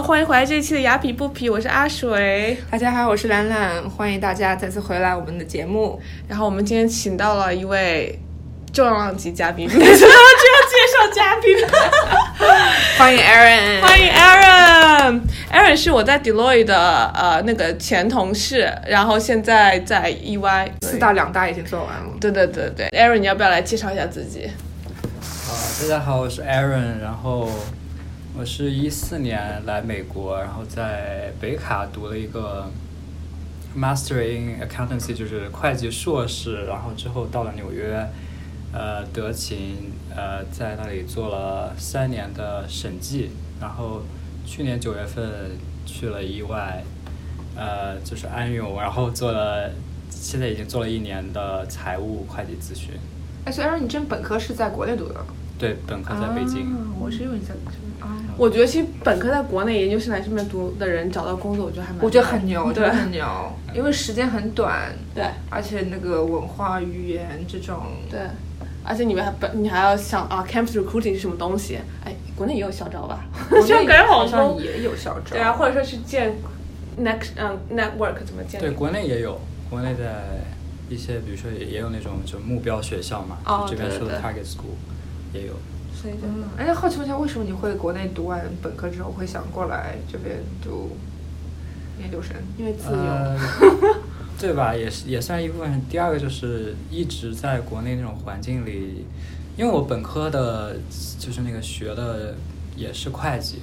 好，欢迎回来这一期的雅痞不痞，我是阿水。大家好，我是兰兰，欢迎大家再次回来我们的节目。然后我们今天请到了一位重量级嘉宾，每次都要这样介绍嘉宾。欢迎 Aaron，欢迎 Aaron。Aaron 是我在 Deloitte 的呃那个前同事，然后现在在 EY 四大两大已经做完了。对对对对，Aaron，你要不要来介绍一下自己？啊，大家好，我是 Aaron，然后我是一四年来美国，然后在北卡读了一个 Master in Accountancy，就是会计硕士，然后之后到了纽约，呃，德勤，呃，在那里做了三年的审计，然后去年九月份去了意外呃，就是安永，然后做了，现在已经做了一年的财务会计咨询。哎，所以 Aaron，你真本科是在国内读的？对，本科在北京。啊我是因为你在啊，我觉得其实本科在国内研究生来这边读的人找到工作，我觉得还蛮，我觉得很牛，对的很牛，因为时间很短，对而且那个文化语言这种，对，而且你们还本你还要想啊，campus recruiting 是什么东西？哎，国内也有校招吧？国这样内感觉好好像多。也有校招。对啊，或者说去建 next 嗯 network 怎么建？对，国内也有，国内的一些，比如说也也有那种就目标学校嘛，这边说的对对 target school 也有。所以就嗯，哎，好奇问一下，为什么你会国内读完本科之后会想过来这边读研究生？因为自由。呃，对吧？也是也算一部分。第二个就是一直在国内那种环境里，因为我本科的就是那个学的也是会计，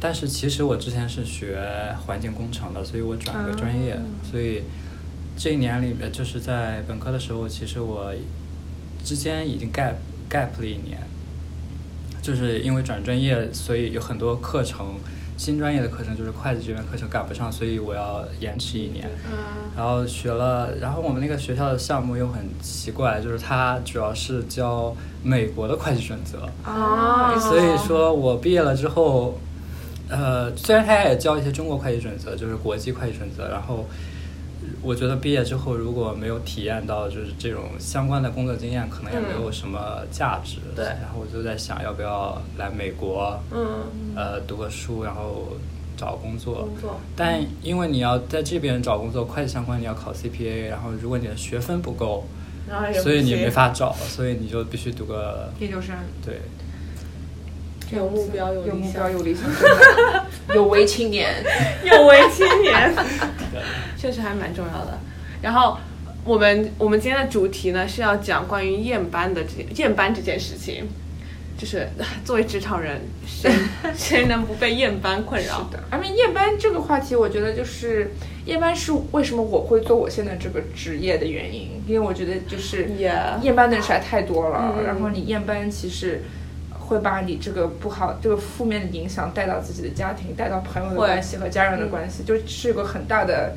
但是其实我之前是学环境工程的，所以我转个专业，啊所以这一年里面就是在本科的时候，其实我之间已经 gap gap 了一年，就是因为转专业，所以有很多课程。新专业的课程就是会计这边课程赶不上，所以我要延迟一年。嗯然后学了，然后我们那个学校的项目又很奇怪，就是它主要是教美国的会计准则，哦所以说我毕业了之后，呃，虽然他也教一些中国会计准则，就是国际会计准则，然后我觉得毕业之后如果没有体验到就是这种相关的工作经验，可能也没有什么价值。对然后我就在想要不要来美国，嗯，呃，读个书，然后找工作。工作但因为你要在这边找工作，会计相关你要考 CPA，然后如果你的学分不够，然后所以你没法找，所以你就必须读个研究生对。有目标有理想标有理想，有为青年。有为青年，确实还蛮重要的。然后我们我们今天的主题呢是要讲关于验班的这验班这件事情，就是作为职场人，谁谁能不被验班困扰？是的，而且验班这个话题，我觉得就是验班是为什么我会做我现在这个职业的原因，因为我觉得就是验班的人实在太多了，嗯然后你验班其实会把你这个不好、这个负面的影响带到自己的家庭，带到朋友的会关系和家人的关系，就是有个很大的，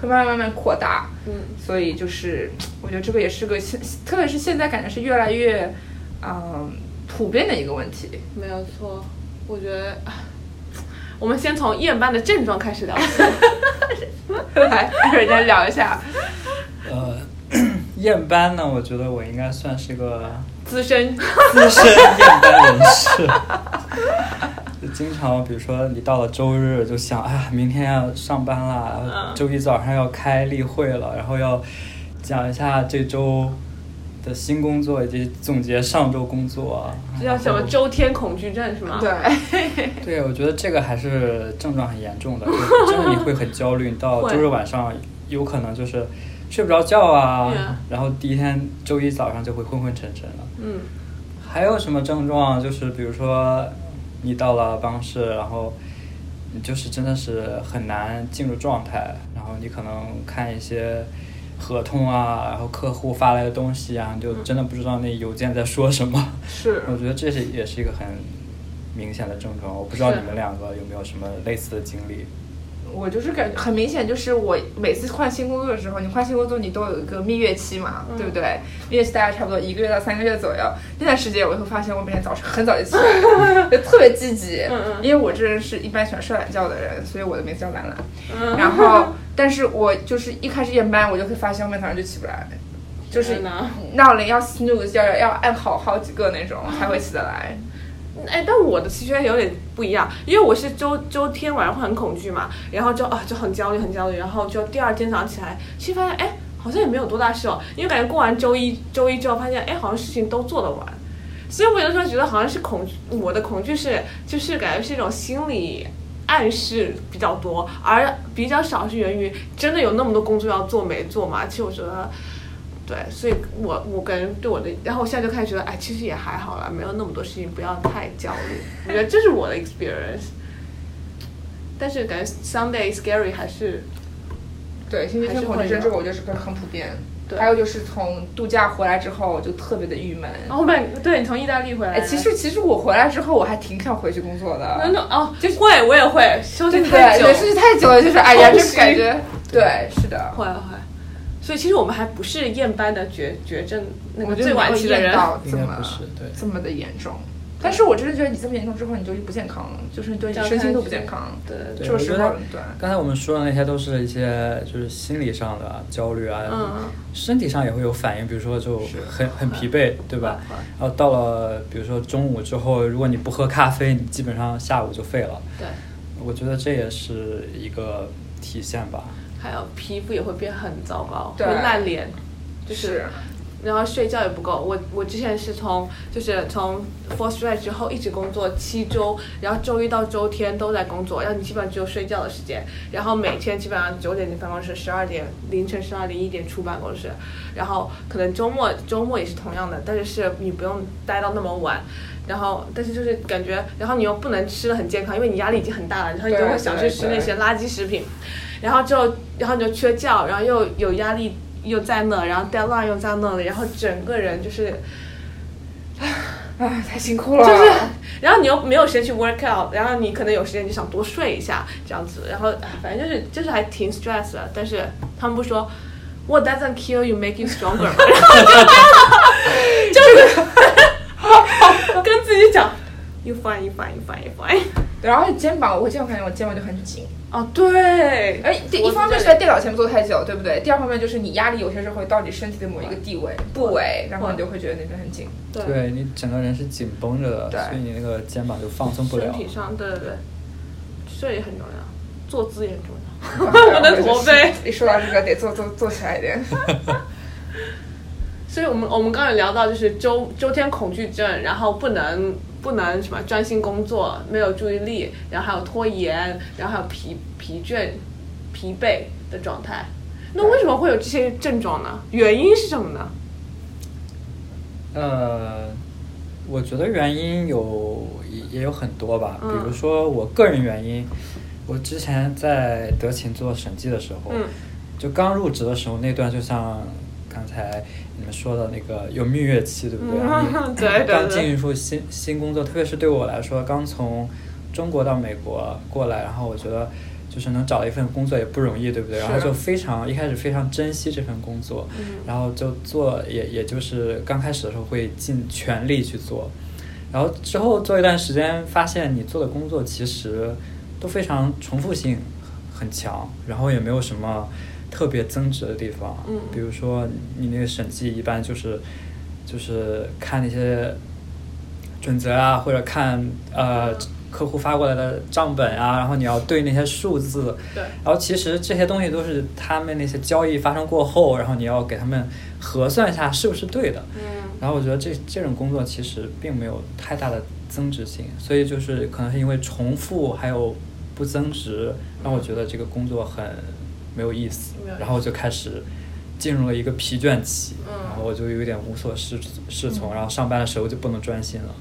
会慢慢慢慢扩大。嗯，所以就是我觉得这个也是个现，特别是现在感觉是越来越，嗯，普遍的一个问题。没有错。我觉得我们先从验班的症状开始聊起。来，跟人家聊一下。呃，验班呢，我觉得我应该算是个资深，资深验班人士。就 经常，比如说你到了周日，就想，哎呀，明天要上班啦，然后嗯周一早上要开例会了，然后要讲一下这周的新工作以及总结上周工作。这叫什么周天恐惧症是吗？对，对，我觉得这个还是症状很严重的，就是真的你会很焦虑。你到周日晚上有可能就是睡不着觉啊然后第一天周一早上就会昏昏沉沉的。嗯，还有什么症状？就是比如说你到了办公室，然后你就是真的是很难进入状态，然后你可能看一些合同啊，然后客户发来的东西啊，你就真的不知道那邮件在说什么。是 我觉得这是也是一个很明显的症状。我不知道你们两个有没有什么类似的经历？我就是感觉很明显，就是我每次换新工作的时候，你换新工作你都有一个蜜月期嘛，对不对？蜜月期大概差不多一个月到三个月左右。那段时间我会发现我每天早上很早就起来，就特别积极。嗯嗯因为我这人是一般喜欢睡懒觉的人，所以我的名字叫懒懒。嗯然后，但是我就是一开始夜班，我就会发现我每天早上就起不来，就是闹铃要 snooze 要要按好好几个那种才会起得来。哎，但我的其实有点不一样，因为我是周周天晚上会很恐惧嘛，然后就啊就很焦虑很焦虑，然后就第二天早上起来，其实发现哎好像也没有多大事哦，因为感觉过完周一周一之后发现哎好像事情都做得完，所以我有的时候觉得好像是恐，我的恐惧是就是感觉是一种心理暗示比较多，而比较少是源于真的有那么多工作要做没做嘛。其实我觉得。对，所以我我感觉对我的，然后我现在就开始觉得，哎，其实也还好啦，没有那么多事情，不要太焦虑。我觉得这是我的 experience。但是感觉 Sunday scary 还是对星期天恐惧症这个我觉得是很很普遍。对还有就是从度假回来之后就特别的郁闷。然后面对你从意大利回来，哎，其实其实我回来之后我还挺想回去工作的。真的哦，就会我也会休息太久，对，休息太久了，就是哎呀，这感觉，对，是的。会会。所以其实我们还不是厌班的绝绝症那个最晚期的人这么不是对这么的严重。但是我真的觉得你这么严重之后，你就不健康了，就是对你身心都不健康。对我觉得，对。刚才我们说的那些都是一些就是心理上的焦虑啊，嗯身体上也会有反应，比如说就很很疲惫，对吧？然后到了比如说中午之后，如果你不喝咖啡，你基本上下午就废了。对，我觉得这也是一个体现吧。还有皮肤也会变很糟糕，对会烂脸，就是然后睡觉也不够。我我之前是从就是从 four straight 之后一直工作七周，然后周一到周天都在工作，然后你基本上只有睡觉的时间，然后每天基本上九点进办公室，十二点凌晨十二点一点出办公室，然后可能周末周末也是同样的，但是是你不用待到那么晚。然后，但是就是感觉，然后你又不能吃的很健康，因为你压力已经很大了，然后你就会想去吃那些垃圾食品，然后就，然后你就缺觉，然后又有压力又在那，然后 deadline 又在那里，然后整个人就是，唉，太辛苦了。就是，然后你又没有时间去 work out，然后你可能有时间就想多睡一下这样子，然后反正就是就是还挺 stress 的，但是他们不说 what doesn't kill you make you stronger，吗然后就就是 跟自己讲 you fine you fine you fine you fine，对然后肩膀，我肩膀感觉我肩膀就很紧。哦对，哎，第一方面是在电脑前面坐太久，对不对？第二方面就是你压力有些时候会到你身体的某一个地位部位，然后你就会觉得那边很紧。对对你整个人是紧绷着的，对所以你那个肩膀就放松不了身。体上，对对对，这也很重要，坐姿也很重要。我我的驼背。一说到这个，得坐坐坐起来一点。所以我们我们刚才聊到就是周周天恐惧症，然后不能不能什么专心工作，没有注意力，然后还有拖延，然后还有疲疲倦、疲惫的状态。那为什么会有这些症状呢？原因是什么呢？呃，我觉得原因有也也有很多吧，嗯比如说我个人原因，我之前在德勤做审计的时候，嗯就刚入职的时候那段，就像刚才你们说的那个有蜜月期，对不对？嗯然后你 对对对刚进入新新工作，特别是对我来说，刚从中国到美国过来，然后我觉得。就是能找到一份工作也不容易，对不对？然后就非常一开始非常珍惜这份工作，嗯然后就做也也就是刚开始的时候会尽全力去做，然后之后做一段时间，发现你做的工作其实都非常重复性很强，然后也没有什么特别增值的地方。嗯。比如说你那个审计一般就是就是看那些准则啊，或者看呃客户发过来的账本啊，然后你要对那些数字，对。然后其实这些东西都是他们那些交易发生过后，然后你要给他们核算一下是不是对的。嗯。然后我觉得这这种工作其实并没有太大的增值性，所以就是可能是因为重复还有不增值，让我觉得这个工作很没有意思意，思然后我就开始进入了一个疲倦期，嗯然后我就有点无所适适从，然后上班的时候就不能专心了。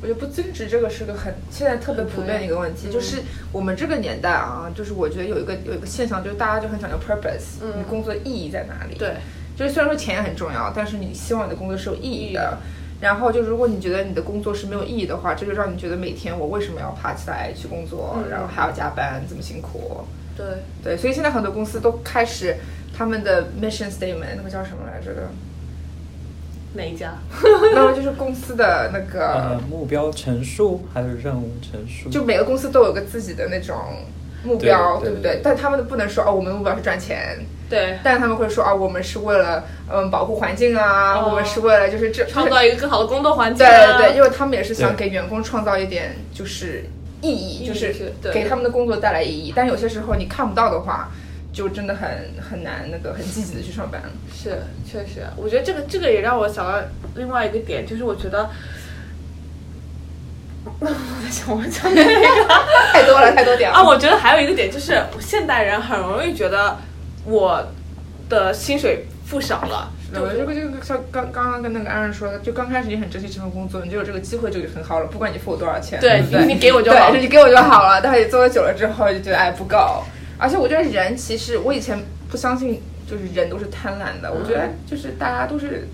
我觉得不增值这个是个很现在特别普遍的一个问题，就是我们这个年代啊，就是我觉得有一个有一个现象，就是大家就很讲究 purpose，、嗯你工作的意义在哪里？对，就是虽然说钱也很重要，但是你希望你的工作是有意义的。然后就如果你觉得你的工作是没有意义的话，这就让你觉得每天我为什么要爬起来去工作，嗯然后还要加班，这么辛苦？对，对，所以现在很多公司都开始他们的 mission statement 那个叫什么来着的？哪一家？那么就是公司的那个呃，目标陈述还是任务陈述？就每个公司都有个自己的那种目标，对不对？但他们不能说哦，我们的目标是赚钱，对，但他们会说啊，我们是为了嗯保护环境啊，哦我们是为了就是这创造一个更好的工作环境对啊。对对，因为他们也是想给员工创造一点就是意义，就是给他们的工作带来意义。但有些时候你看不到的话，就真的很很难那个很积极的去上班。是，确实，我觉得这个这个也让我想到另外一个点，就是我觉得，我在想我讲的那个？太多了，太多点了。啊，我觉得还有一个点就是，现代人很容易觉得我的薪水付少了，对，这个这个像刚刚刚跟那个安然说的，就刚开始你很珍惜这份工作，你就有这个机会就很好了，不管你付我多少钱，对不对你你给我就好了，你给我就好了。但是你做的久了之后，就觉得哎不够。而且我觉得人其实我以前不相信，就是人都是贪婪的，我觉得就是大家都是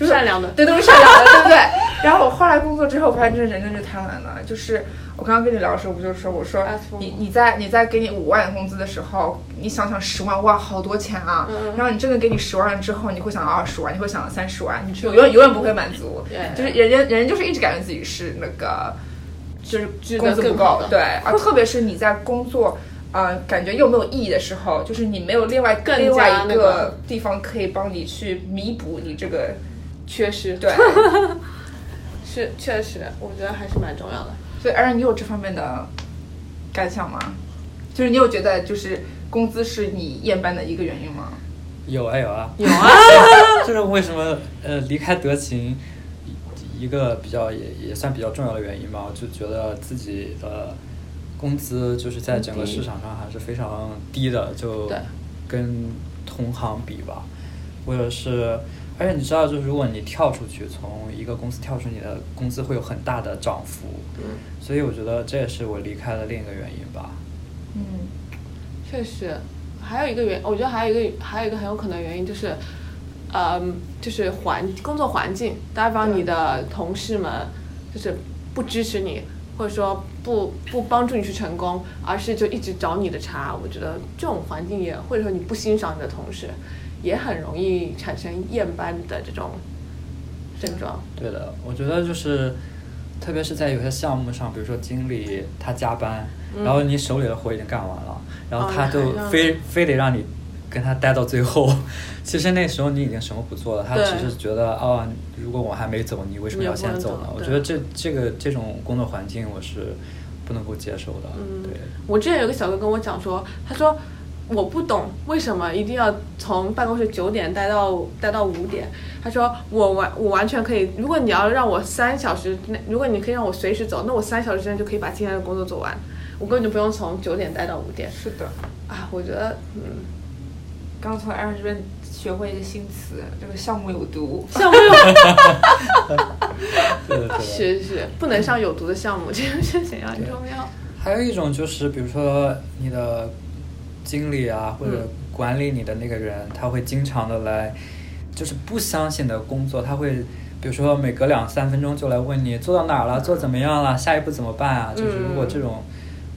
就是善良的对，都是善良的，对不对？然后我后来工作之后，我发现这人真是贪婪的。就是我刚刚跟你聊的时候，不就说我说你你在你在给你五万工资的时候，你想想十万哇，好多钱啊！嗯然后你真的给你十万之后，你会想到二十万，你会想到三十万，你永远永远不会满足。对就是人人人就是一直感觉自己是那个，就是工资不够对，而特别是你在工作。呃，感觉又没有意义的时候，就是你没有另外更加另外一个地方可以帮你去弥补你这个缺失，对，是确实，我觉得还是蛮重要的。所以，而你有这方面的感想吗？就是你有觉得就是工资是你厌班的一个原因吗？有啊有啊，有啊，就是为什么呃离开德勤一个比较也也算比较重要的原因吧，我就觉得自己的工资就是在整个市场上还是非常低的，就跟同行比吧，或者是。而且你知道，就是如果你跳出去，从一个公司跳出，你的工资会有很大的涨幅。嗯，所以我觉得这也是我离开的另一个原因吧。嗯，确实，还有一个原，我觉得还有一个还有一个很有可能原因就是，呃，就是环工作环境，打比方你的同事们就是不支持你，或者说不不帮助你去成功，而是就一直找你的茬。我觉得这种环境也，或者说你不欣赏你的同事，也很容易产生厌班的这种症状。对的，我觉得就是，特别是在有些项目上，比如说经理他加班，然后你手里的活已经干完了，然后哦他就非、非得让你跟他待到最后。其实那时候你已经什么不做了，他对只是觉得哦，如果我还没走，你为什么要先走呢？我觉得这这个这种工作环境我是不能够接受的。嗯对，我之前有个小哥跟我讲说，他说我不懂为什么一定要从办公室九点待到待到五点。他说我完我完全可以，如果你要让我三小时内，如果你可以让我随时走，那我三小时之内就可以把今天的工作做完，我根本就不用从九点待到五点是的。啊。我觉得嗯，刚从安然这边学会一个新词，这个项目有毒。项目 对的对的。是是不能上有毒的项目，这件事情很重要。还有一种就是，比如说你的经理啊，或者管理你的那个人，他会经常的来，就是不相信的工作，他会，比如说每隔两三分钟就来问你做到哪儿了，做怎么样了，下一步怎么办啊？就是如果这种，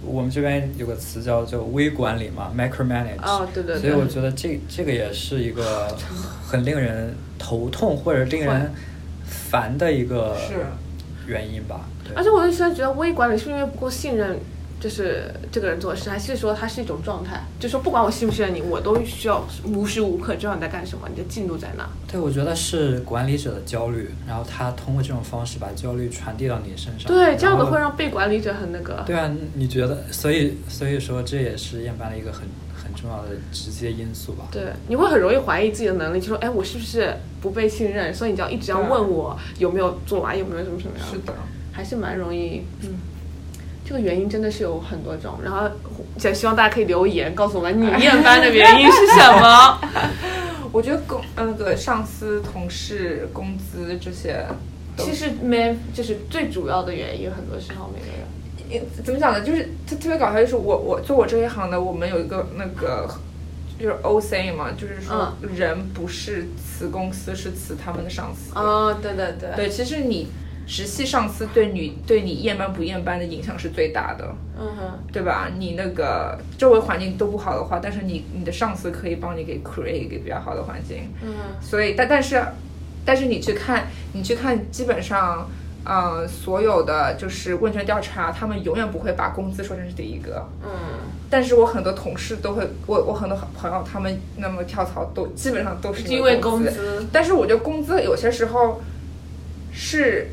我们这边有个词叫做微管理嘛，micromanage。哦对对对所以我觉得这这个也是一个很令人头痛或者令人烦的一个原因吧。而且我就现在觉得微管理是因为不够信任，就是这个人做事，还是说它是一种状态？就说不管我信不信任你，我都需要无时无刻知道你在干什么，你的进度在哪。对，我觉得是管理者的焦虑，然后他通过这种方式把焦虑传递到你身上。对，这样的会让被管理者很那个。对啊，你觉得？所以所以说这也是厌班的一个很很重要的直接因素吧。对，你会很容易怀疑自己的能力，就说，哎，我是不是不被信任？所以你就要一直要问我有没有做完，有没有什么什么样。是的，还是蛮容易，嗯，这个原因真的是有很多种。然后，也希望大家可以留言告诉我们你厌班的原因是什么。我觉得工呃那个上司、同事、工资这些其实没，就是最主要的原因，很多时候每个人。怎么讲呢？就是特特别搞笑，就是我我做我这一行的，我们有一个那个就是 O C 嘛，就是说人不是辞公司，是辞他们的上司。哦，对对对，对，其实你直系上司对你对你厌班不厌班的影响是最大的，嗯哼，对吧？你那个周围环境都不好的话，但是你你的上司可以帮你给 create 一个比较好的环境。嗯，所以，但但是，但是你去看，你去看，基本上，嗯，所有的就是问卷调查，他们永远不会把工资说成是第一个。嗯，但是我很多同事都会，我我很多朋友他们那么跳槽都基本上都是因为工工资。但是我觉得工资有些时候是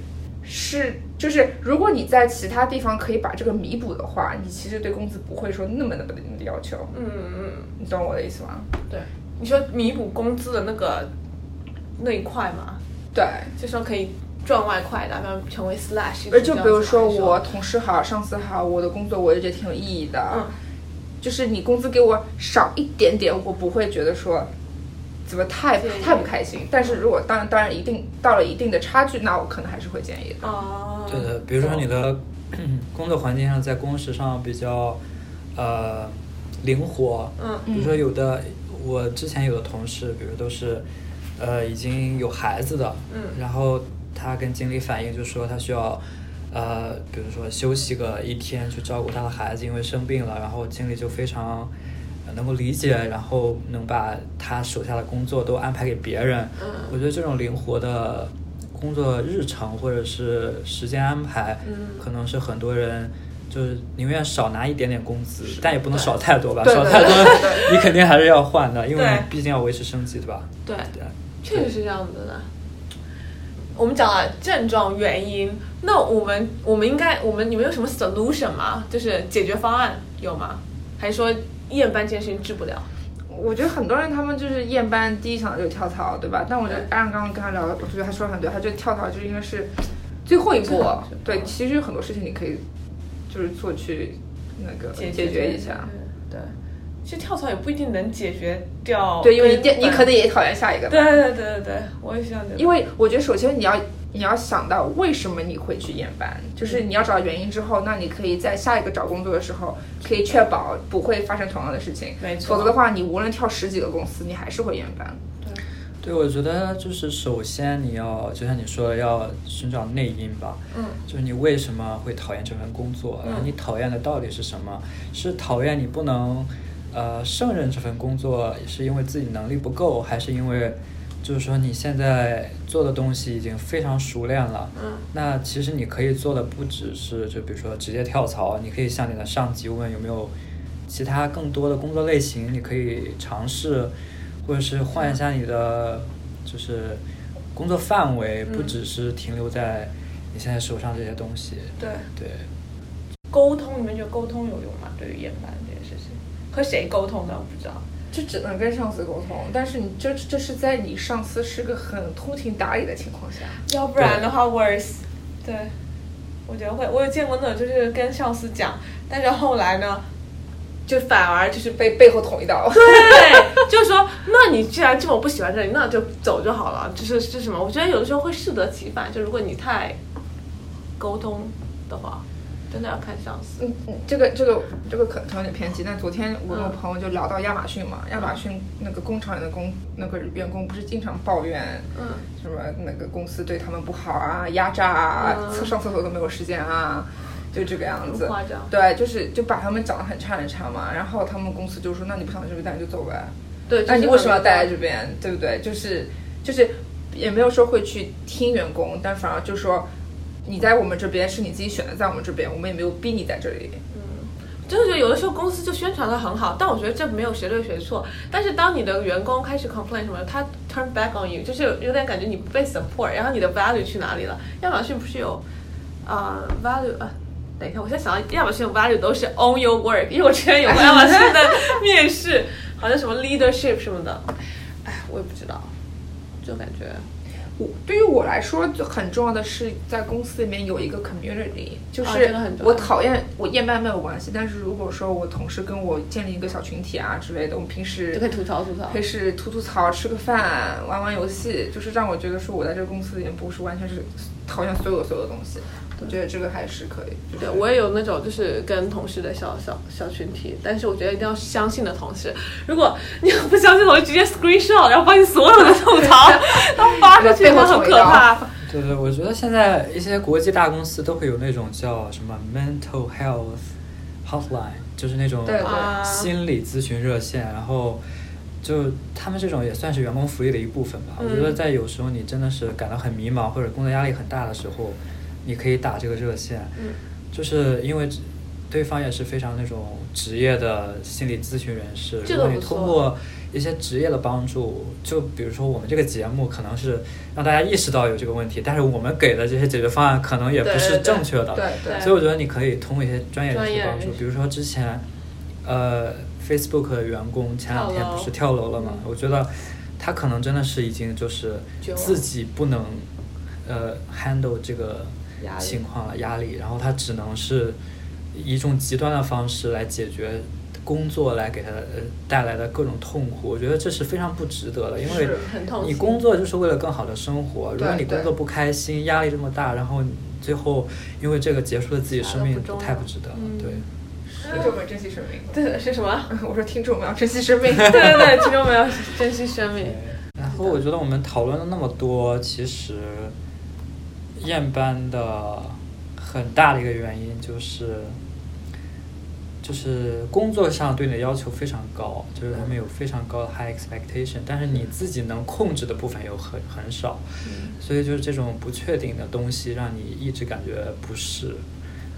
是就是，如果你在其他地方可以把这个弥补的话，你其实对工资不会说那么那么的要求。嗯嗯，你懂我的意思吗？对，你说弥补工资的那个那一块嘛，对。就说可以赚外快的，然后成为 slash。而就比如说我同事好，上司好，我的工作我就觉得挺有意义的。嗯。就是你工资给我少一点点，我不会觉得说怎么太太不开心。但是如果当然当然一定到了一定的差距，那我可能还是会建议的。哦。对的，比如说你的 工作环境上，在工时上比较呃灵活。嗯。比如说有的我之前有的同事，比如都是呃已经有孩子的。嗯。然后他跟经理反映，就说他需要。呃，比如说休息个一天去照顾他的孩子，因为生病了，然后经理就非常能够理解，然后能把他手下的工作都安排给别人。嗯，我觉得这种灵活的工作日程或者是时间安排，嗯，可能是很多人就是宁愿少拿一点点工资，但也不能少太多吧？少太多 你肯定还是要换的，因为你毕竟要维持生计，对吧？对对，确实是这样子的。我们讲了症状原因，那我们我们应该我们你们有什么 solution 吗？就是解决方案有吗？还是说厌班这件事情治不了？我觉得很多人他们就是验班，第一想到就跳槽，对吧？但我觉得按刚刚跟他聊，我觉得他说的很对，他觉得跳槽就应该是最后一步。对，其实有很多事情你可以就是做去那个解决一下。对，其实跳槽也不一定能解决掉。对，因为你你可能也讨厌下一个。对对对对对，我也想。因为我觉得首先你要。你要想到为什么你会去验班，就是你要找到原因之后，那你可以在下一个找工作的时候，可以确保不会发生同样的事情。没错。否则的话，你无论跳十几个公司，你还是会验班。对。对，我觉得就是首先你要，就像你说的，要寻找内因吧。嗯。就是你为什么会讨厌这份工作？嗯。你讨厌的到底是什么？是讨厌你不能，呃，胜任这份工作，是因为自己能力不够，还是因为？就是说，你现在做的东西已经非常熟练了。嗯。那其实你可以做的不只是，就比如说直接跳槽，你可以向你的上级问有没有其他更多的工作类型，你可以尝试，或者是换一下你的就是工作范围，不只是停留在你现在手上这些东西。对对。沟通，你们觉得沟通有用吗？对于验班和谁沟通的？我不知道。就只能跟上司沟通，但是你这这是在你上司是个很通情达理的情况下，要不然的话 worse。对，我觉得会，我有见过那种就是跟上司讲，但是后来呢，就反而就是被背后捅一刀。对，就是说，那你既然这么不喜欢这里，那就走就好了。就是是什么？我觉得有的时候会适得其反，就如果你太沟通的话。真的要看上司。嗯嗯，这个这个这个可能有点偏激。但昨天我跟我朋友就聊到亚马逊嘛，亚马逊那个工厂里的工那个员工不是经常抱怨，嗯，什么那个公司对他们不好啊，压榨啊，厕上厕所都没有时间啊，就这个样子。对，就是就把他们讲的很差很差嘛。然后他们公司就说：“那你不想在这边待就走呗。”对。那你为什么要待在这边？对不对？就是就是也没有说会去听员工，但反而就说。你在我们这边是你自己选的，在我们这边我们也没有逼你在这里。嗯，就是觉得有的时候公司就宣传的很好，但我觉得这没有谁对谁错。但是当你的员工开始 complain 什么，他 turn back on you，就是有点感觉你不被 support，然后你的 value 去哪里了？亚马逊不是有啊 value 啊？等一下，我现在想到亚马逊 value 都是 own your work，因为我之前有过亚马逊的 面试，好像什么 leadership 什么的，哎，我也不知道，就感觉。对于我来说，就很重要的是在公司里面有一个 community，就是我讨厌我厌班没有关系，但是如果说我同事跟我建立一个小群体啊之类的，我们平时就可以吐槽吐槽，可以是吐吐槽、吃个饭、玩玩游戏，就是让我觉得说我在这个公司里面不是完全是讨厌所有所有东西。我觉得这个还是可以。对，我也有那种就是跟同事的小小小群体，但是我觉得一定要相信的同事。如果你不相信，我直接 screenshot，然后把你所有的吐槽 都发出去，那很可怕。对对，我觉得现在一些国际大公司都会有那种叫什么 mental health hotline，就是那种心理咨询热线，然后就他们这种也算是员工福利的一部分吧。我觉得在有时候你真的是感到很迷茫或者工作压力很大的时候。你可以打这个热线，嗯。就是因为对方也是非常那种职业的心理咨询人士，如果你通过一些职业的帮助，就比如说我们这个节目可能是让大家意识到有这个问题，但是我们给的这些解决方案可能也不是正确的，对对。所以我觉得你可以通过一些专业人士的帮助比如说之前，呃，Facebook 的员工前两天不是跳楼了嘛？嗯我觉得他可能真的是已经就是自己不能呃 handle 这个情况了压力，然后他只能是以一种极端的方式来解决工作来给他呃带来的各种痛苦。我觉得这是非常不值得的，因为你工作就是为了更好的生活。如果你工作不开心，压力这么大，然后最后因为这个结束了自己生命啥都不，太不值得了。嗯对。听众们珍惜生命。对是什么？我说听众们要珍惜生命。对对对，听众们要珍惜生命。然后我觉得我们讨论了那么多，其实验班的很大的一个原因就是，就是工作上对你的要求非常高，就是他们有非常高的 high expectation，但是你自己能控制的部分又很很少，所以就是这种不确定的东西让你一直感觉不适，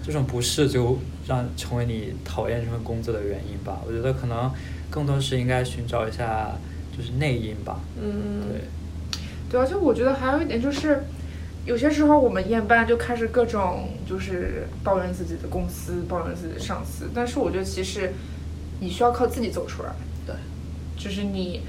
这种不适就让成为你讨厌这份工作的原因吧。我觉得可能更多是应该寻找一下就是内因吧。嗯，对，对，而且我觉得还有一点就是，有些时候我们验班就开始各种就是抱怨自己的公司，抱怨自己的上司，但是我觉得其实你需要靠自己走出来。对，就是你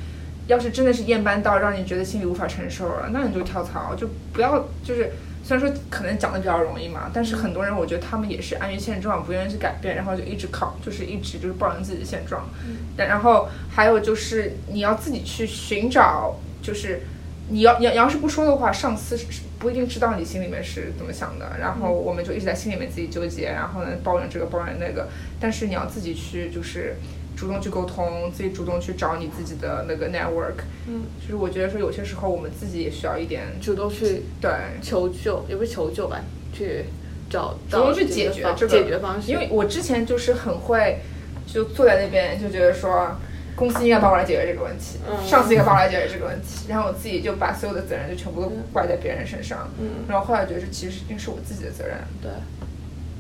要是真的是验班到让你觉得心里无法承受了，那你就跳槽，就不要就是。虽然说可能讲的比较容易嘛，但是很多人我觉得他们也是安于现状，不愿意去改变，然后就一直考，就是一直就是抱怨自己的现状。然然后还有就是你要自己去寻找，就是你要你要你要是不说的话，上司是不一定知道你心里面是怎么想的。然后我们就一直在心里面自己纠结，然后呢抱怨这个抱怨那个，但是你要自己去就是主动去沟通，自己主动去找你自己的那个 network。嗯，就是我觉得说有些时候我们自己也需要一点主动去对。求救，也不是求救吧，去找主动去解决方这个解决方式。因为我之前就是很会，就坐在那边就觉得说，公司应该帮我来解决这个问题，嗯上司应该帮我来解决这个问题，然后我自己就把所有的责任就全部都怪在别人身上，嗯然后后来觉得这其实一定是我自己的责任。对，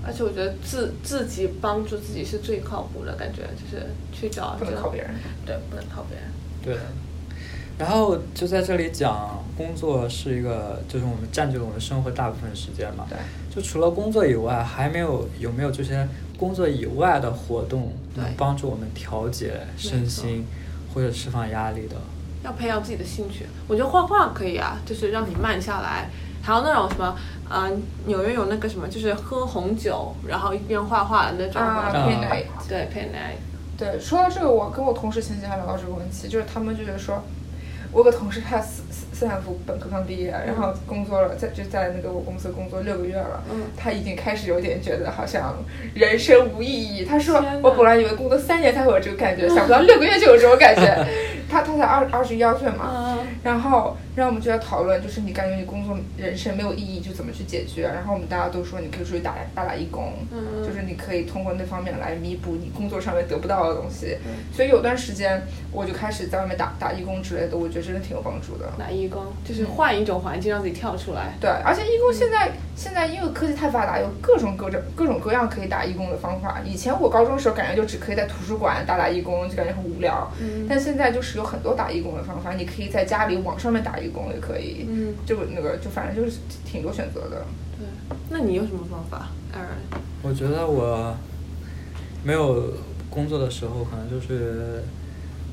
而且我觉得自自己帮助自己是最靠谱的感觉，就是去找不能靠别人。对，不能靠别人。对。然后就在这里讲，工作是一个，就是我们占据了我们生活大部分时间嘛。对。就除了工作以外，还没有有没有这些工作以外的活动能帮助我们调节身心或者释放压力的？要培养自己的兴趣，我觉得画画可以啊，就是让你慢下来。还有那种什么，呃，纽约有那个什么，就是喝红酒，然后一边画画的那种。啊啊 paint night 对，paint night。对，说到这个，我跟我同事前几天还聊到这个问题，就是他们就是说，我有个同事他斯斯斯坦福本科刚毕业，然后工作了，在就在那个我公司工作六个月了，嗯他已经开始有点觉得好像人生无意义。他说我本来以为工作三年才会有这个感觉，想不到六个月就有这种感觉。他他才二二十一二岁嘛，嗯然后让我们就在讨论，就是你感觉你工作人生没有意义，就怎么去解决？然后我们大家都说你可以出去打打打义工，嗯就是你可以通过那方面来弥补你工作上面得不到的东西。所以有段时间我就开始在外面打打义工之类的，我觉得真的挺有帮助的。打义工就是换一种环境，让自己跳出来。对，而且义工现在、现在因为科技太发达，有各种各种各种各样可以打义工的方法。以前我高中的时候感觉就只可以在图书馆打打义工，就感觉很无聊。嗯但现在就是有很多打义工的方法，你可以在家里网上面打一工也可以。嗯，就那个就反正就是挺多选择的。对。那你有什么方法，Aaron？我觉得我没有工作的时候，可能就是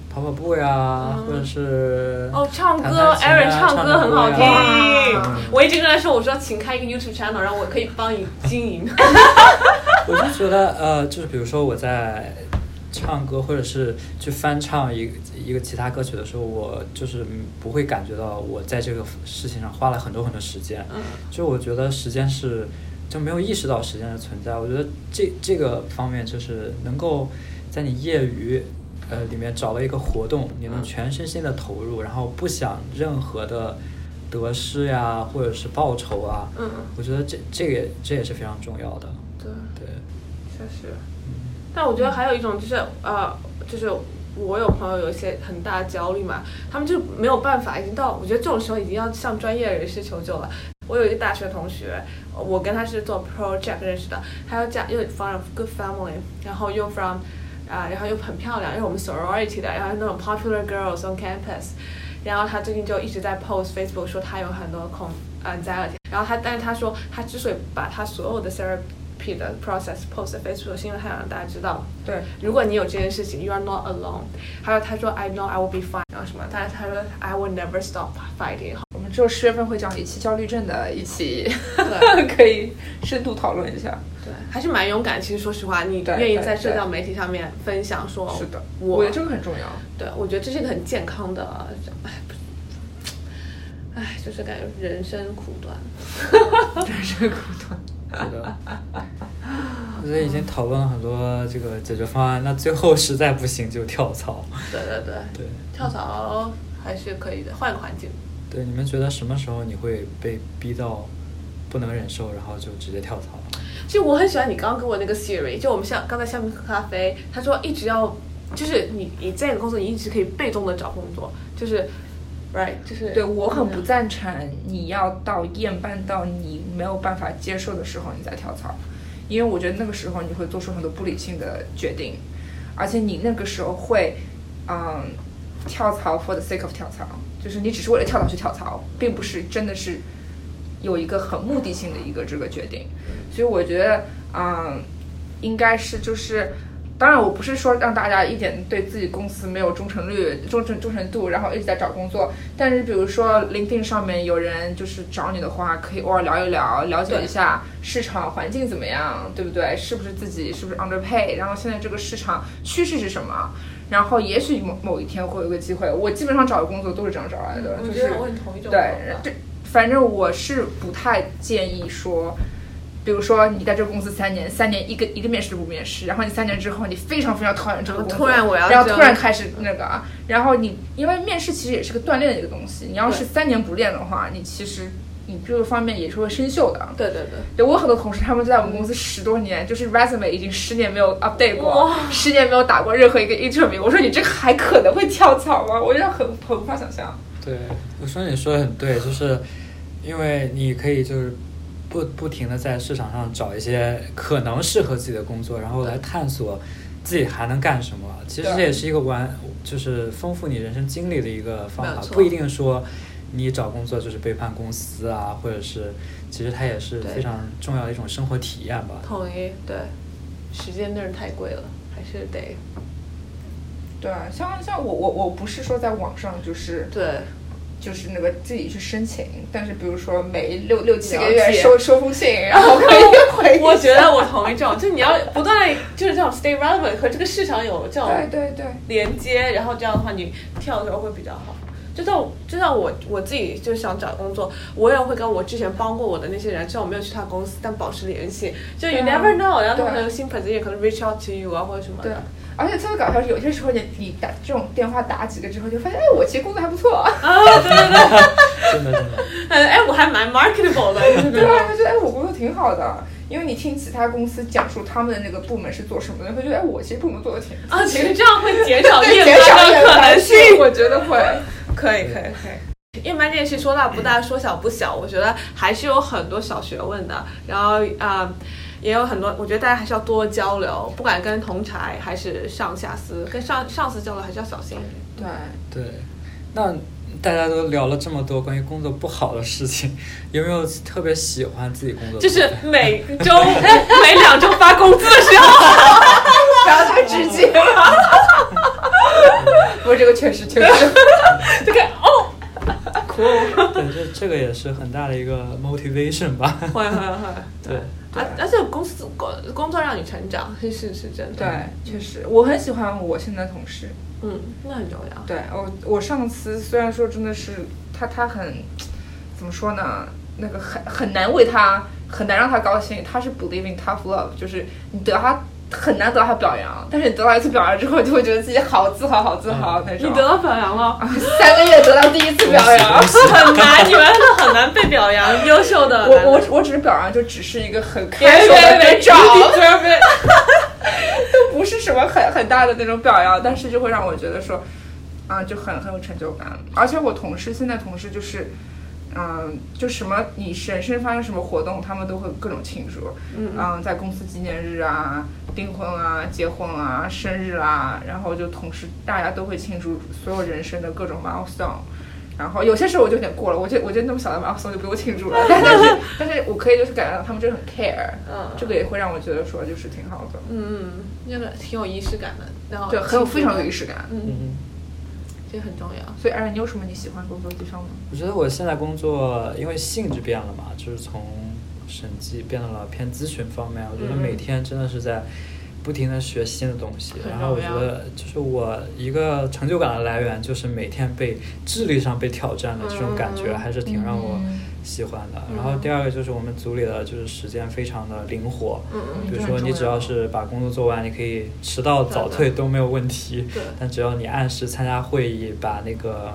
跑跑步呀，嗯或者是哦，唱弹歌弹琴啊，Aaron 唱歌很好听。我一直跟他说，我说请开一个 YouTube channel，然后我可以帮你经营。我就觉得，呃，就是比如说我在唱歌，或者是去翻唱一个一个其他歌曲的时候，我就是嗯不会感觉到我在这个事情上花了很多很多时间。嗯就我觉得时间是就没有意识到时间的存在。我觉得这这个方面就是能够在你业余呃里面找到一个活动，你能嗯全身心的投入，然后不想任何的得失呀，或者是报酬啊。嗯我觉得这这个也这也是非常重要的。对，对，确实。但我觉得还有一种就是呃，就是我有朋友有一些很大的焦虑嘛，他们就没有办法，已经到我觉得这种时候已经要向专业人士求救了。我有一个大学同学，我跟他是做 project 认识的，他又家又 from good family，然后又 from 啊、然后又很漂亮，又是我们 sorority 的，然后那种 popular girls on campus，然后他最近就一直在 post Facebook 说他有很多恐 anxiety，然后他但是他说他之所以把他所有的 sir 的 process post Facebook 是因为他想让大家知道。对，如果你有这件事情，you are not alone。还有他说 I know I will be fine，然后什么，但是他说 I will never stop fighting。我们只有十月份会讲一期焦虑症的一期，可以深度讨论一下。对，还是蛮勇敢。其实说实话，你愿意在社交媒体上面分享说，是的，我我觉得这个很重要。对，我觉得这是一个很健康的，哎，不是，哎，就是感觉人生苦短。人生苦短。是的，我觉得已经讨论了很多这个解决方案，那最后实在不行就跳槽。对对对，对跳槽还是可以的，换个环境。对，你们觉得什么时候你会被逼到不能忍受，然后就直接跳槽？其实我很喜欢你刚刚给我那个 Siri，就我们像刚才下面喝咖啡，他说一直要，就是你你在一个工作，你一直可以被动的找工作，就是，right，就是对我很不赞成你要到厌班到你没有办法接受的时候你再跳槽，因为我觉得那个时候你会做出很多不理性的决定，而且你那个时候会，嗯，跳槽 for the sake of 跳槽，就是你只是为了跳槽去跳槽，并不是真的是有一个很目的性的一个这个决定，所以我觉得，嗯，应该是就是。当然，我不是说让大家一点对自己公司没有忠诚率、忠诚忠诚度，然后一直在找工作。但是，比如说 LinkedIn 上面有人就是找你的话，可以偶尔聊一聊，了解一下市场环境怎么样，对不对？是不是自己是不是 underpay？然后现在这个市场趋势是什么？然后也许某某一天会有个机会。我基本上找的工作都是这样找来的，就是我很同意这种对，这反正我是不太建议说，比如说你在这个公司三年，三年一个一个面试都不面试，然后你三年之后你非常非常讨厌这个工作，突然我要然后突然开始那个啊，然后你因为面试其实也是个锻炼的一个东西，你要是三年不练的话，你其实你这个方面也是会生锈的。对对对，对我有很多同事，他们就在我们公司十多年，就是 resume 已经十年没有 update 过，十年没有打过任何一个 interview。我说你这个还可能会跳槽吗？我觉得很很无法想象。对，我说你说的很对，就是因为你可以就是不不停的在市场上找一些可能适合自己的工作，然后来探索自己还能干什么。其实这也是一个完就是丰富你人生经历的一个方法，不一定说你找工作就是背叛公司啊，或者是其实它也是非常重要的一种生活体验吧。统一。对，时间真是太贵了，还是得对，像像我我我不是说在网上就是对。就是那个自己去申请，但是比如说每六六七个月收收封信，然后可以回。我觉得我同意这种，就你要不断地就是这种 stay relevant 和这个市场有这种对对对，连接，然后这样的话你跳的时候会比较好。就像就像我我自己就想找工作，我也会跟我之前帮过我的那些人，虽然我没有去他公司，但保持联系。就 you never know，然后他们对有新 position 可能 reach out to you 啊或者什么对的。，而且特别搞笑是，有些时候你你打这种电话打几个之后，就发现哎，我其实工作还不错，啊，对对对，真的真的，嗯 哎，我还蛮 marketable 的，就 是对啊，就觉得哎，我工作挺好的。因为你听其他公司讲述他们的那个部门是做什么的，会觉得哎，我其实部门做的挺啊，其实这样会减少减少可能性。我觉得会。可以可以可以。夜班这件事说大不大，说小不小，我觉得还是有很多小学问的。然后啊、也有很多，我觉得大家还是要多交流，不管跟同才还是上下司，跟上上司交流还是要小心一点。对，对，那大家都聊了这么多关于工作不好的事情，有没有特别喜欢自己工作就？是每周每两周发工资的时候，不要太直接。不过这个确实确实，这个哦，cool，对，这这个也是很大的一个 motivation 吧。会会会，对，而而且公司工工作让你成长，是是是真的。对，确实，我很喜欢我现在同事。嗯，那很重要。对我，我上司虽然说真的是他，他很怎么说呢？那个很很难为他，很难让他高兴。他是 believe in tough love，就是你得他很难得到他表扬，但是你得到一次表扬之后，就会觉得自己好自豪，好自豪那种。你得到表扬了，三个月得到第一次表扬。很难，你们真的很难被表扬，优秀的。我我我只是表扬，就只是一个很别开手的别别那种，别别，都不是什么很很大的那种表扬，但是就会让我觉得说，啊，就很很有成就感。而且我同事现在同事就是，嗯，就什么你人生发生什么活动，他们都会各种庆祝。嗯在公司纪念日啊、订婚啊、结婚啊、生日啊，然后就同时大家都会庆祝所有人生的各种 milestone。然后有些时候我就有点过了，我觉得我觉得那么小的 milestone 就不用庆祝了，但 但是但是我可以就是感觉到他们真的很 care，嗯这个也会让我觉得说就是挺好的，嗯，真的挺有仪式感的，然后对，很有非常有仪式感。嗯，嗯，这很重要。所以，艾然，你有什么你喜欢工作的地方吗？我觉得我现在工作因为性质变了嘛，就是从审计变到了偏咨询方面，我觉得每天真的是在不停的学新的东西，很。然后我觉得就是我一个成就感的来源，就是每天被智力上被挑战的这种感觉，嗯。还是挺让我嗯喜欢的。然后第二个就是我们组里的就是时间非常的灵活，嗯嗯比如说你只要是把工作做完，你可以迟到早退都没有问题。对，但只要你按时参加会议，把那个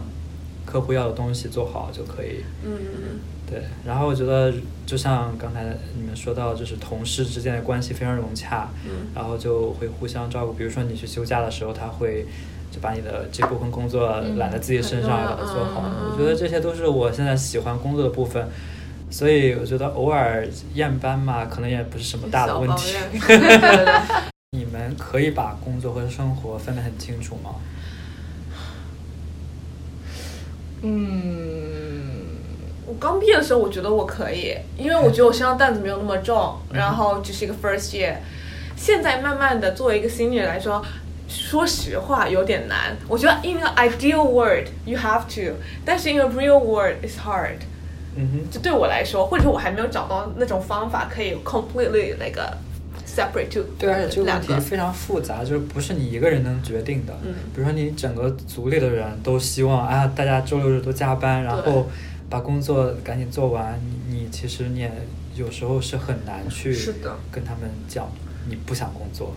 客户要的东西做好就可以。嗯嗯。对，然后我觉得就像刚才你们说到，就是同事之间的关系非常融洽，嗯。然后就会互相照顾。比如说你去休假的时候，他会就把你的这部分工作嗯揽在自己身上，把它做好。我觉得这些都是我现在喜欢工作的部分。所以我觉得偶尔厌班嘛，可能也不是什么大的问题。你们可以把工作和生活分得很清楚吗？嗯，我刚毕业的时候，我觉得我可以，因为我觉得我身上担子没有那么重，然后只是一个 first year。现在慢慢的作为一个 senior 来说，说实话有点难。我觉得 in an ideal world you have to，但是 in a real world it's hard。嗯哼。就对我来说，或者说我还没有找到那种方法可以 completely 那个 separate to 对，而且这个问两。题非常复杂，就是不是你一个人能决定的。嗯比如说你整个组里的人都希望啊，大家周六日都加班，然后把工作赶紧做完。你你其实你也有时候是很难去跟他们讲你不想工作。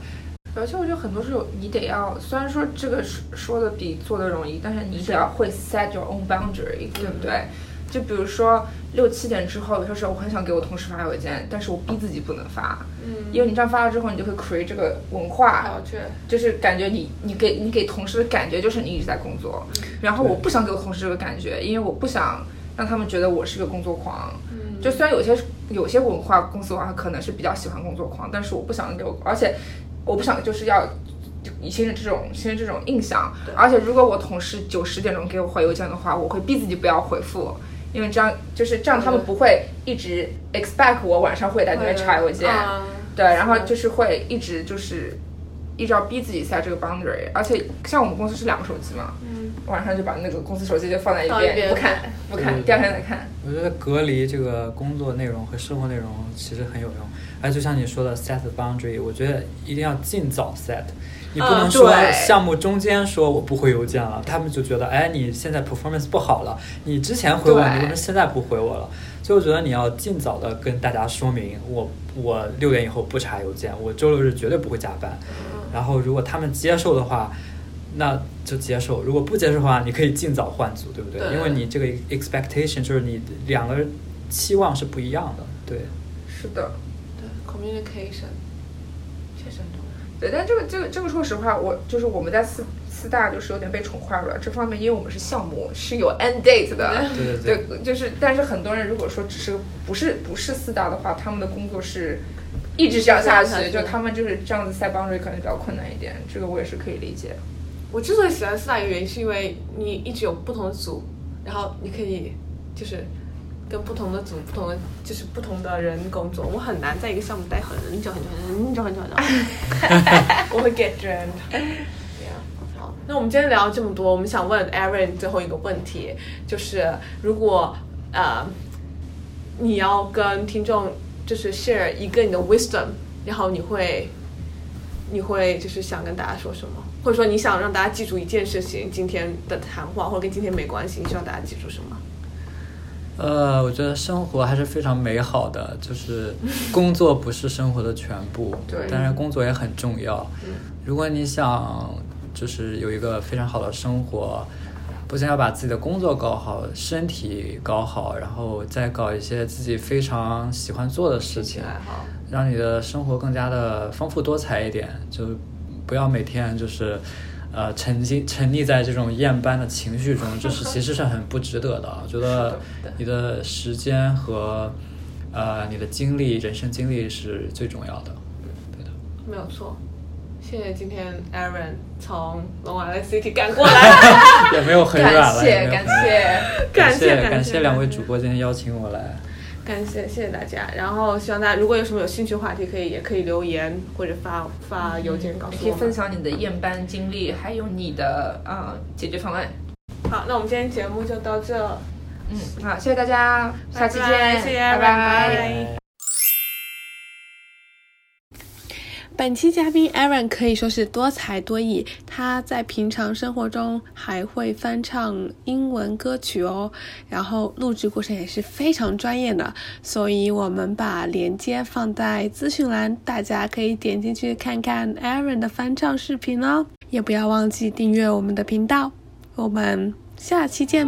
而且我觉得很多时候你得要，虽然说这个说说的比做的容易，但是你得要会 set your own boundary，对不对？就比如说六七点之后，有些时候我很想给我同事发邮件，但是我逼自己不能发，嗯因为你这样发了之后，你就会 create 这个文化，就是感觉你你给你给同事的感觉就是你一直在工作，然后我不想给我同事这个感觉，因为我不想让他们觉得我是个工作狂。嗯就虽然有些有些文化公司文化可能是比较喜欢工作狂，但是我不想给我，而且我不想就是要形成这种形成这种印象。而且如果我同事九十点钟给我回邮件的话，我会逼自己不要回复。因为这样就是这样，他们不会一直 expect 我晚上会在那边查邮件，啊对，然后就是会一直就是一直要逼自己 set 这个 boundary，而且像我们公司是两个手机嘛，嗯晚上就把那个公司手机就放在一边，一边不看不看，第二天再看。我觉得隔离这个工作内容和生活内容其实很有用。哎，就像你说的 set the boundary，我觉得一定要尽早 set。你不嗯能说项目中间说我不回邮件了，他们就觉得哎你现在 performance 不好了，你之前回我，你为什么现在不回我了？所以我觉得你要尽早的跟大家说明，我我六点以后不查邮件，我周六日绝对不会加班。然后如果他们接受的话，那就接受；如果不接受的话，你可以尽早换组，对不对？对因为你这个 expectation 就是你两个期望是不一样的，对。是的，对 communication 确实很重要。对，但这个这个这个说实话，我就是我们在四四大就是有点被宠坏了。这方面，因为我们是项目是有 end date 的，对对对对，就是但是很多人如果说只是不是不是四大的话，他们的工作是一直这样下去，就他们就是这样子 set boundary 可能比较困难一点，这个我也是可以理解。我之所以喜欢四大一个原因，是因为你一直有不同的组，然后你可以就是跟不同的组、不同的就是不同的人工作。我很难在一个项目待很久很久很久很久很久，我会 get drained。Yeah. 好，那我们今天聊了这么多，我们想问 Aaron 最后一个问题，就是如果呃你要跟听众就是 share 一个你的 wisdom，然后你会你会就是想跟大家说什么，或者说你想让大家记住一件事情，今天的谈话或者跟今天没关系，你希望大家记住什么？呃，我觉得生活还是非常美好的，就是 工作不是生活的全部，对但是工作也很重要。嗯如果你想就是有一个非常好的生活，不仅要把自己的工作搞好，身体搞好，然后再搞一些自己非常喜欢做的事情，让你的生活更加的丰富多彩一点，就不要每天就是呃沉浸沉溺在这种厌班的情绪中，这是 其实是很不值得的。我觉得你的时间和呃你的经历，人生经历是最重要的。对的，没有错。谢谢今天 Aaron 从龙湾的 City 赶过来，也没有很远了，感谢 感谢感谢感谢两位主播今天邀请我来。感谢谢谢大家，然后希望大家如果有什么有兴趣话题，可以也可以留言或者发发邮件告诉我。可以分享你的验班经历，还有你的呃解决方案。好，那我们今天节目就到这。嗯，好，谢谢大家，下期见，谢谢，拜拜。本期嘉宾 Aaron 可以说是多才多艺，他在平常生活中还会翻唱英文歌曲哦，然后录制过程也是非常专业的，所以我们把链接放在资讯栏，大家可以点进去看看 Aaron 的翻唱视频哦，也不要忘记订阅我们的频道，我们下期见。